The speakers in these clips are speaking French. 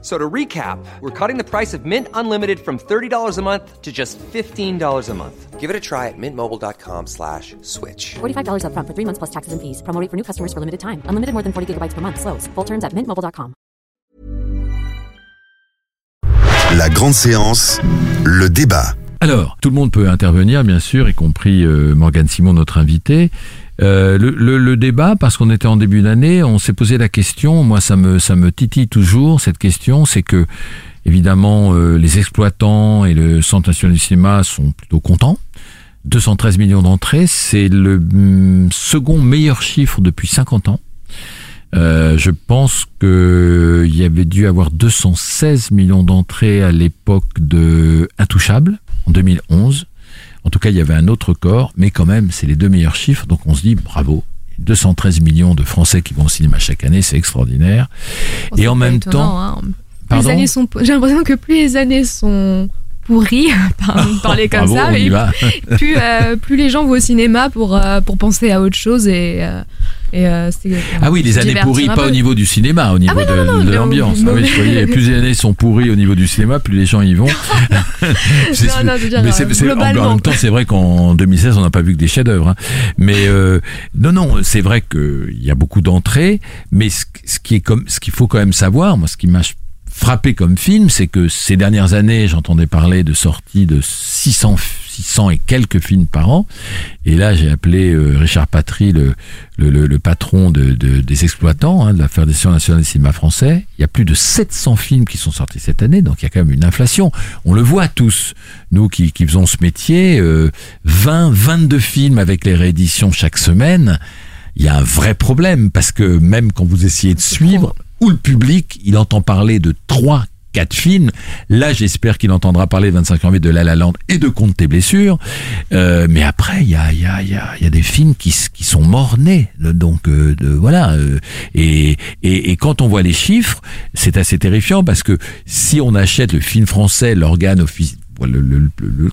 So to recap, we're cutting the price of Mint Unlimited from $30 a month to just $15 a month. Give it a try at mintmobile.com slash switch. $45 upfront for three months plus taxes and fees. Promo rate for new customers for limited time. Unlimited more than 40 gigabytes per month. Slows. Full terms at mintmobile.com. La grande séance, le débat. Alors, tout le monde peut intervenir, bien sûr, y compris euh, Morgane Simon, notre invité. Euh, le, le- le débat, parce qu'on était en début d'année, on s'est posé la question, moi ça me, ça me titille toujours, cette question, c'est que, évidemment, euh, les exploitants et le Centre national du cinéma sont plutôt contents. 213 millions d'entrées, c'est le hum, second meilleur chiffre depuis 50 ans. Euh, je pense que il y avait dû avoir 216 millions d'entrées à l'époque de Intouchable en 2011. En tout cas, il y avait un autre record, mais quand même, c'est les deux meilleurs chiffres. Donc, on se dit bravo. 213 millions de Français qui vont au cinéma chaque année, c'est extraordinaire. Bon, Et en même étonnant, temps, hein. Plus Pardon les années sont, j'ai l'impression que plus les années sont pourries, par parler comme bravo, ça, et plus, euh, plus les gens vont au cinéma pour, euh, pour penser à autre chose et, euh, et euh, c'est- Ah oui, les années pourries, pas peu. au niveau du cinéma, au niveau non, de, l'ambiance. Ah oui, plus les années sont pourries au niveau du cinéma, plus les gens y vont. Non, non, dire, mais euh, en- même temps, c'est vrai qu'en 2016, on n'a pas vu que des chefs-d'œuvre. hein. Mais euh, non, non, c'est vrai qu'il y a beaucoup d'entrées, mais ce, ce qui est comme, ce qu'il faut quand même savoir, moi, ce qui m'a frappé comme film, c'est que ces dernières années, j'entendais parler de sorties de 600, 600 et quelques films par an. Et là, j'ai appelé euh, Richard Patry, le, le, le- le patron de, de- des exploitants hein, de la Fédération nationale du cinéma français. Il y a plus de 700 films qui sont sortis cette année, donc il y a quand même une inflation. On le voit tous, nous qui, qui faisons ce métier, euh, 20, 22 films avec les rééditions chaque semaine. Il y a un vrai problème parce que même quand vous essayez de suivre, ou le public, il entend parler de trois, quatre films. Là, j'espère qu'il entendra parler de 25 janvier de La La Land et de Compte tes blessures. Euh, mais après, il y a, y, a, y, a, y a des films qui, sont morts-nés. Donc, euh, voilà. euh, et, et, et quand on voit les chiffres, c'est assez terrifiant parce que si on achète le film français, l'organe officiel,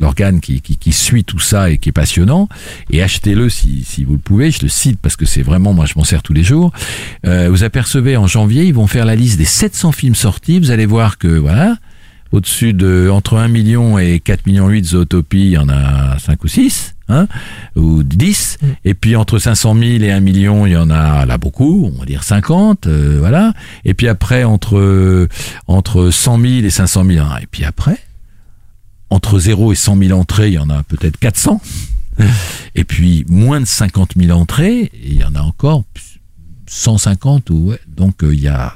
l'organe qui, qui, qui suit tout ça et qui est passionnant, et achetez-le si, si vous le pouvez, je le cite parce que c'est vraiment, moi je m'en sers tous les jours, euh, vous apercevez en janvier, ils vont faire la liste des 700 films sortis, vous allez voir que, voilà, au-dessus de, entre 1 million et 4 millions 8 Zootopie, il y en a 5 ou 6, hein, ou 10, et puis entre 500 000 et 1 million, il y en a là beaucoup, on va dire 50, euh, voilà, et puis après, entre, entre 100 000 et 500 000, hein, et puis après, entre 0 et 100 000 entrées, il y en a peut-être 400. Et puis moins de 50 000 entrées, il y en a encore 150 ou ouais. Donc euh, il y a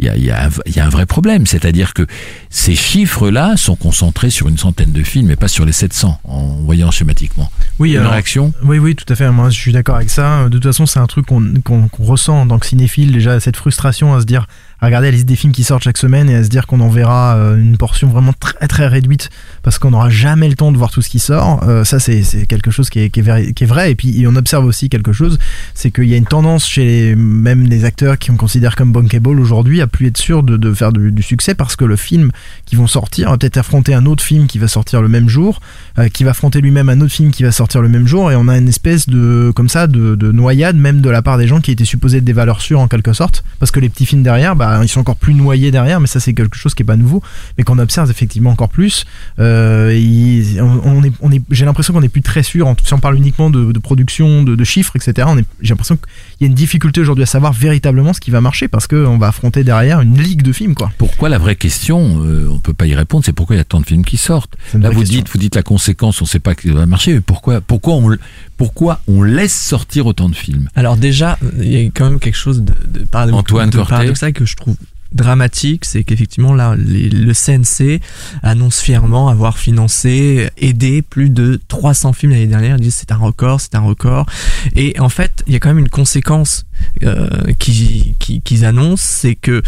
il y a, il y, a un- il y a un vrai problème, c'est-à-dire que ces chiffres-là sont concentrés sur une centaine de films et pas sur les 700 en voyant schématiquement. Oui, Une alors- réaction? Oui, oui, tout à fait. Moi, je suis d'accord avec ça. De toute façon, c'est un truc qu'on qu'on- qu'on ressent en tant que cinéphile, déjà, cette frustration à se dire, à regarder la liste des films qui sortent chaque semaine et à se dire qu'on en verra euh, une portion vraiment très très réduite parce qu'on n'aura jamais le temps de voir tout ce qui sort. Euh, ça, c'est quelque chose qui est, vrai. Et puis, on observe aussi quelque chose, c'est qu'il y a une tendance chez même les acteurs qui on considère comme bankable aujourd'hui à plus être sûr de, faire du, succès parce que le film qui vont sortir va peut-être affronter un autre film qui va sortir le même jour, euh, qui va affronter lui-même un autre film qui va sortir le même jour et on a une espèce de comme ça de noyade même de la part des gens qui étaient supposés être des valeurs sûres en quelque sorte parce que les petits films derrière bah ils sont encore plus noyés derrière mais ça c'est quelque chose qui est pas nouveau mais qu'on observe effectivement encore plus euh, et on, on est, on est j'ai l'impression qu'on est plus très sûr en- si on parle uniquement de, de production de, de chiffres etc on est j'ai l'impression qu'il y a une difficulté aujourd'hui à savoir véritablement ce qui va marcher parce que on va affronter derrière une ligue de films quoi Pourquoi la vraie question, euh, on peut pas y répondre, c'est pourquoi il y a tant de films qui sortent? Là, vous question. dites, vous dites la conséquence, on sait pas que ça va marcher, mais pourquoi, pourquoi on, pourquoi on laisse sortir autant de films? Alors déjà, il y a quand même quelque chose de, Antoine de Corté. paradoxal que je trouve dramatique, c'est qu'effectivement là, le CNC annonce fièrement avoir financé, aidé plus de 300 films l'année dernière. Ils disent c'est un record, c'est un record. Et en fait, il y a quand même une conséquence euh, qui- qui- annoncent, c'est que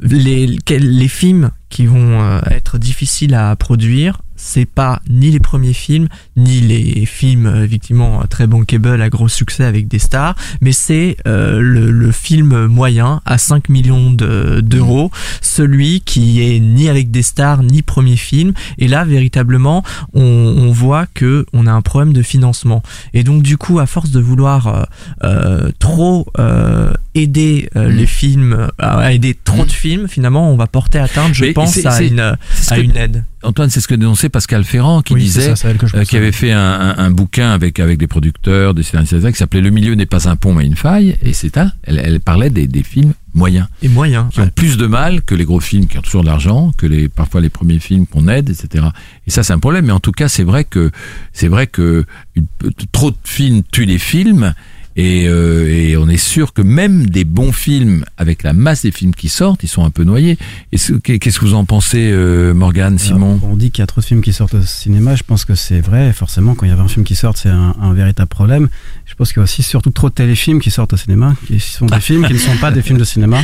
les, les films qui vont euh, être difficiles à produire, c'est pas ni les premiers films, ni les films euh, effectivement très bankable à gros succès avec des stars, mais c'est euh, le, le film moyen à 5 millions de- d'euros, celui qui est ni avec des stars ni premier film. Et là, véritablement, on, on voit que on a un problème de financement. Et donc, du coup, à force de vouloir euh, euh, trop euh, aider euh, Mm. les films, à aider trop Mm. de films, finalement, on va porter atteinte, je Mais pense, à une, à une aide. Antoine, c'est ce que dénonçait Pascal Ferrand qui Oui, disait ça, euh, qui avait fait un, un- un bouquin avec avec des producteurs, des scénaristes, etc., qui s'appelait Le milieu n'est pas un pont mais une faille, et c'est un. Elle, elle parlait des, des films moyens Et moyen. qui ont plus de mal que les gros films qui ont toujours de l'argent, que les parfois les premiers films qu'on aide, etc. Et ça c'est un problème. Mais en tout cas, c'est vrai que c'est vrai que une- trop de films tuent les films. Et, euh, et on est sûr que même des bons films, avec la masse des films qui sortent, ils sont un peu noyés. Est-ce- Qu'est-ce que vous en pensez, euh, Morgane, Simon? Alors, On dit qu'il y a trop de films qui sortent au cinéma. Je pense que c'est vrai. Forcément, quand il y a un film qui sort, c'est un, un véritable problème. Je pense qu'il y a aussi surtout trop de téléfilms qui sortent au cinéma, qui sont des films qui ne sont pas des films de cinéma,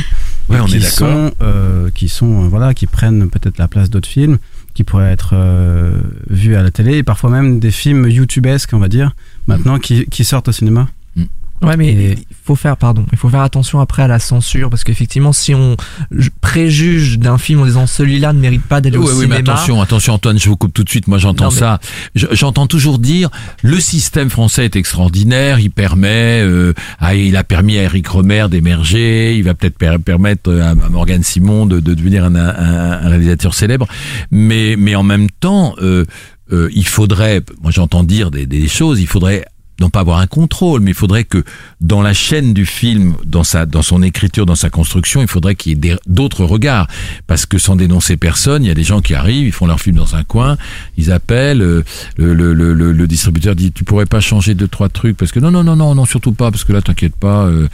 Ouais, on qui est d'accord. sont, euh, qui sont, euh, voilà, qui prennent peut-être la place d'autres films, qui pourraient être euh, vus à la télé, et parfois même des films youtubesques, on va dire, maintenant qui, qui sortent au cinéma. Ouais, mais Et- il faut faire, pardon, il faut faire attention après à la censure parce qu'effectivement, si on préjuge d'un film en disant celui-là ne mérite pas d'aller Oui, au oui, cinéma, mais attention, attention, Antoine, je vous coupe tout de suite. Moi, j'entends mais- ça. Je- J'entends toujours dire le système français est extraordinaire. Il permet, euh, ah, il a permis à Eric Romer d'émerger. Il va peut-être per- permettre à, à Morgan Simon de, de devenir un, un- un réalisateur célèbre. Mais, mais en même temps, euh, euh, il faudrait, moi, j'entends dire des, des choses. Il faudrait non pas avoir un contrôle, mais il faudrait que dans la chaîne du film, dans sa, dans son écriture, dans sa construction, il faudrait qu'il y ait d'autres regards, parce que sans dénoncer personne, il y a des gens qui arrivent, ils font leur film dans un coin, ils appellent, euh, le, le, le, le- le distributeur dit tu pourrais pas changer deux trois trucs parce que non non non non non surtout pas parce que là t'inquiète pas, euh,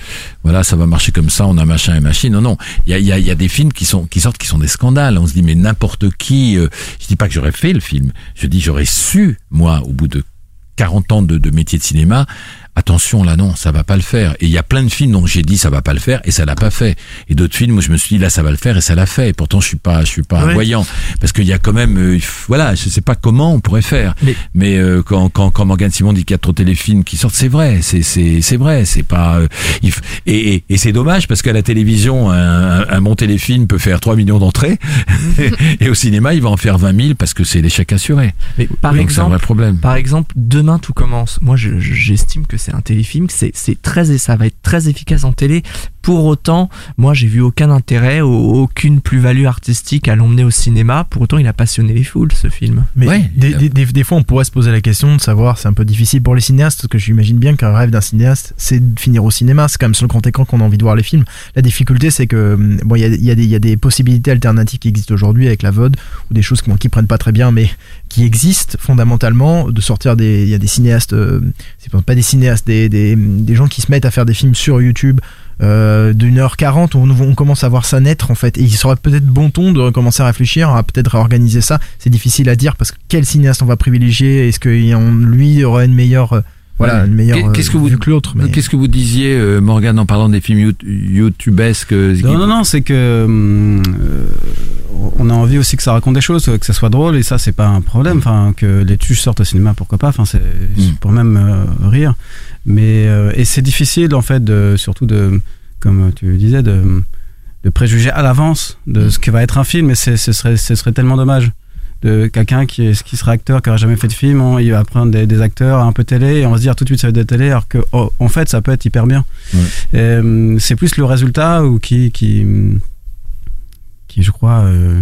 voilà ça va marcher comme ça, on a machin et machine. Non non, il y a, il y, a, il y a des films qui sont qui sortent qui sont des scandales. On se dit mais n'importe qui, euh, je dis pas que j'aurais fait le film, je dis j'aurais su moi au bout de 40 ans de, de métier de cinéma, attention là non, ça va pas le faire. Et il y a plein de films dont j'ai dit ça va pas le faire et ça l'a pas fait. Et d'autres films où je me suis dit là ça va le faire et ça l'a fait. Et pourtant je suis pas, je suis pas Ouais. voyant parce qu'il y a quand même, euh, voilà, je sais pas comment on pourrait faire. Mais- Mais euh, quand quand quand Morgan Simon dit qu'il y a trop de téléfilms qui sortent, c'est vrai, c'est c'est c'est vrai, c'est pas. euh, f- et et, et c'est dommage parce qu'à la télévision un, un, un bon téléfilm peut faire 3 millions d'entrées et au cinéma il va en faire 20 000 parce que c'est l'échec assuré. mais par Donc un exemple, vrai problème. Par exemple, demain tout commence. Moi, je- je- j'estime que c'est un téléfilm, c'est c'est très, ça va être très efficace en télé. Pour autant, moi, j'ai vu aucun intérêt, au- aucune plus-value artistique à l'emmener au cinéma. Pour autant, il a passionné les foules, ce film. Mais Ouais, des, a- des, des- des fois, on pourrait se poser la question de savoir, c'est un peu difficile pour les cinéastes, parce que j'imagine bien qu'un rêve d'un cinéaste, c'est de finir au cinéma. C'est quand même sur le grand écran qu'on a envie de voir les films. La difficulté, c'est que, hum, bon, il y a, y, a des- il y a des possibilités alternatives qui existent aujourd'hui avec la VOD, ou des choses qui, bon, qui prennent pas très bien, mais qui existent fondamentalement, de sortir des. Il y a des cinéastes, euh, c'est pas- pas des cinéastes, des, gens qui se mettent à faire des films sur YouTube. Euh, d'une heure 40 on, on commence à voir ça naître en fait et il serait peut-être bon ton de commencer à réfléchir à peut-être réorganiser ça c'est difficile à dire parce que quel cinéaste on va privilégier? Est-ce que lui aura une meilleure euh, voilà Ouais. une meilleure Qu'est-ce que vous- que l'autre mais Qu'est-ce que vous disiez, euh, Morgane, en parlant des films you- youtubesques euh, Non, non, non, c'est que euh, on a envie aussi que ça raconte des choses, que ça soit drôle, et ça, c'est pas un problème. Enfin, que les tuches sortent au cinéma, pourquoi pas. Enfin, c'est Mm. pour même euh, rire. Mais euh, et c'est difficile en fait, de, surtout de, comme tu disais, de, de préjuger à l'avance de ce que va être un film. Et c'est- ce serait, ce serait tellement dommage de quelqu'un qui, est- qui sera acteur, qui aura jamais fait de film, on- il va prendre des, des acteurs un peu télé et on va se dire tout de suite ça va être de la télé, alors que oh, en fait ça peut être hyper bien. Ouais. Hum, c'est plus le résultat ou qui, qui, qui je crois, euh,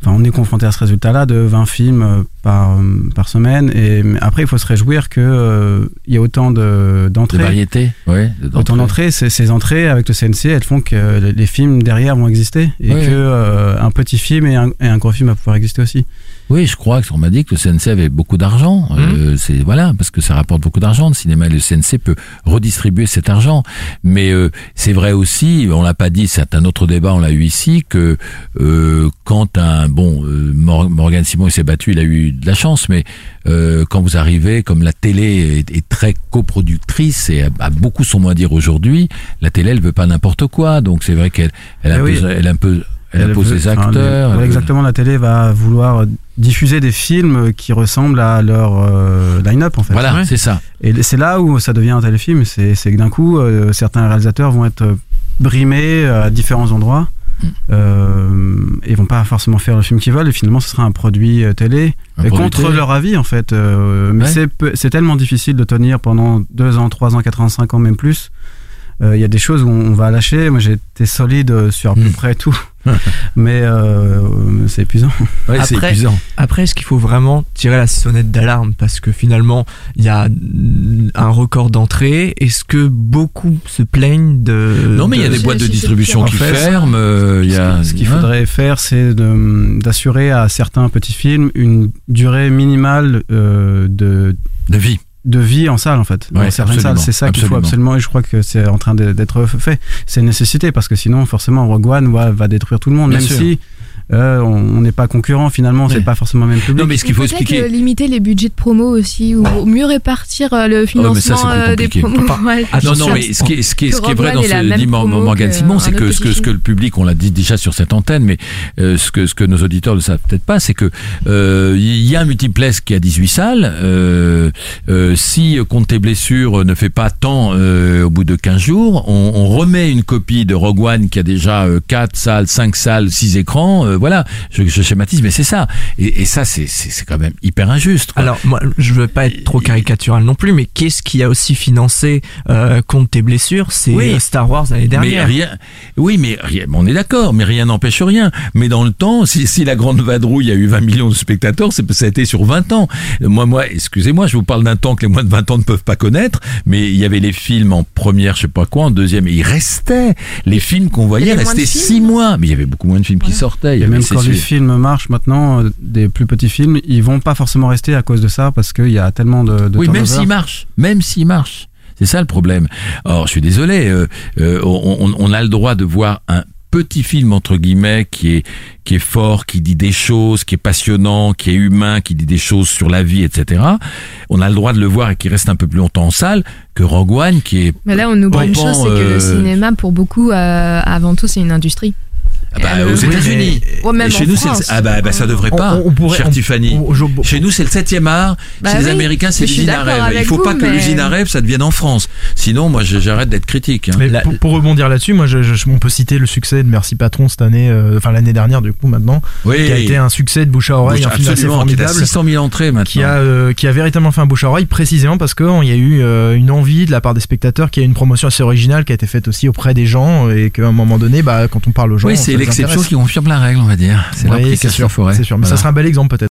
enfin on est confronté à ce résultat-là de 20 films euh, par, hum, par semaine. Et après il faut se réjouir que euh, y a autant de De d'entrées. ouais. de- Autant d'entrées, ces, entrées avec le CNC, elles font que les, films derrière vont exister et Ouais. que euh, un petit film et un, et un gros film va pouvoir exister aussi. Oui, je crois qu'on m'a dit que le CNC avait beaucoup d'argent. Euh, c'est voilà, parce que ça rapporte beaucoup d'argent. Le cinéma et le CNC peut redistribuer cet argent. Mais euh, c'est vrai aussi, on l'a pas dit, c'est un autre débat, on l'a eu ici, que euh, quand un bon euh, Mor- Morgan Simon il s'est battu, il a eu de la chance, mais euh, quand vous arrivez, comme la télé est, est très coproductrice et a, a beaucoup son mot à dire aujourd'hui, la télé elle veut pas n'importe quoi. Donc c'est vrai qu'elle elle a, un oui. peu- elle a un peu Elle, Elle impose veut- les acteurs. exactement, la télé va vouloir diffuser des films qui ressemblent à leur euh, line-up en fait. Voilà, c'est ça. Et c'est là où ça devient un téléfilm, c'est c'est que d'un coup, euh, certains réalisateurs vont être euh, brimés à différents endroits. Euh, et vont pas forcément faire le film qu'ils veulent et finalement ce sera un produit euh, télé Un et produit contre télé. leur avis en fait Euh, mais Ouais. c'est tellement difficile de tenir pendant 2 ans 3 ans 4 ans 5 ans même plus il y a des choses où on va lâcher moi j'ai été solide euh, sur à peu Mm. près tout mais euh, c'est épuisant Ouais, c'est Après- épuisant. Après, est-ce qu'il faut vraiment tirer la sonnette d'alarme? Parce que finalement, il y a un record d'entrée Est-ce que beaucoup se plaignent de Non, mais il y a de- des boîtes de distribution qui ferment. euh, il y a, Ce qu'il hein. faudrait faire, c'est d'assurer à certains petits films une durée minimale euh, de, de vie. De vie en salle, en fait. Ouais, Dans certaines salles, c'est ça qu'il faut absolument. et je crois que c'est en train d'être fait. C'est une nécessité, parce que sinon, forcément, Rogue One va, va détruire tout le monde, Bien même sûr. si euh, on on n'est pas concurrent, finalement, Ouais. c'est pas forcément le même public. Non, mais ce qu'il faut expliquer. euh, limiter les budgets de promo aussi, ou mieux répartir euh, le Oh, mais ça, financement c'est plus euh, des compliqué. promos. Pas- Ouais. Ah, Non, non, mais ce qui est, ce qui est, ce qui est vrai dans ce dit Morgan Simon, c'est que ce, que ce que le public, on l'a dit déjà sur cette antenne, mais euh, ce, que, ce que nos auditeurs ne savent peut-être pas, c'est que euh, il y a un multiplex qui a 18 salles. Euh, euh, si Compte tes blessures ne fait pas tant euh, au bout de 15 jours, on, on remet une copie de Rogue One qui a déjà euh, 4 salles, 5 salles, 6 écrans. Voilà, je, je schématise, mais c'est ça. Et, et ça, c'est- c'est c'est quand même hyper injuste. quoi. Alors, moi, je veux pas être trop caricatural non plus, mais qu'est-ce qui a aussi financé euh, contre tes blessures C'est Oui. euh, Star Wars l'année Mais dernière. rien, oui, mais rien, on est d'accord, mais rien n'empêche rien. Mais dans le temps, si, si la Grande Vadrouille a eu 20 millions de spectateurs, c'est ça a été sur 20 ans. Moi, moi, excusez-moi, je vous parle d'un temps que les moins de 20 ans ne peuvent pas connaître, mais il y avait les films en première, je sais pas quoi, en deuxième, et il restait. Les films qu'on voyait restaient films? 6 mois, mais il y avait beaucoup moins de films qui sortaient. Il y Et avait, même quand les films marchent maintenant, euh, des plus petits films, ils vont pas forcément rester à cause de ça, parce qu'il y a tellement de, de Oui, même turnover. s'il marche, même s'il marche. C'est ça le problème. Or, je suis désolé, euh, euh, on, on- on a le droit de voir un petit film entre guillemets qui est qui est fort, qui dit des choses, qui est passionnant, qui est humain, qui dit des choses sur la vie, etc. On a le droit de le voir et qui reste un peu plus longtemps en salle que Rogue One, qui est Mais là, on oublie une chose, c'est que euh, le cinéma, pour beaucoup, euh, avant tout, c'est une industrie. Ah bah, aux États-Unis. Ouais, chez en nous, c'est le- France. ah bah, bah, ça devrait pas, on- on pourrait- cher on- Tiffany. on- je- Chez nous, c'est le 7e art. Bah Chez les Américains, c'est l'usine à rêve. Il faut vous, pas que mais- l'usine à rêve, ça devienne en France. Sinon, moi, j'arrête d'être critique. hein. Mais La- pour, pour rebondir là-dessus, moi, je, je- on peut citer le succès de Merci Patron cette année, euh, enfin l'année dernière du coup maintenant, Oui. qui a été un succès de bouche à oreille, un film assez Absolument, qui formidable. 600 000 entrées maintenant. qui a euh, qui a véritablement fait un bouche à oreille précisément parce qu'il y a eu euh, une envie de la part des spectateurs qu'il y a une promotion assez originale qui a été faite aussi auprès des gens et qu'à un moment donné bah quand on parle aux gens l'exception qui confirme la règle, on va dire. C'est Oui, qui c'est cache sûr, la forêt. c'est sûr mais ça sera un bel exemple peut-être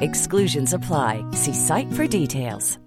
Exclusions apply. See site for details.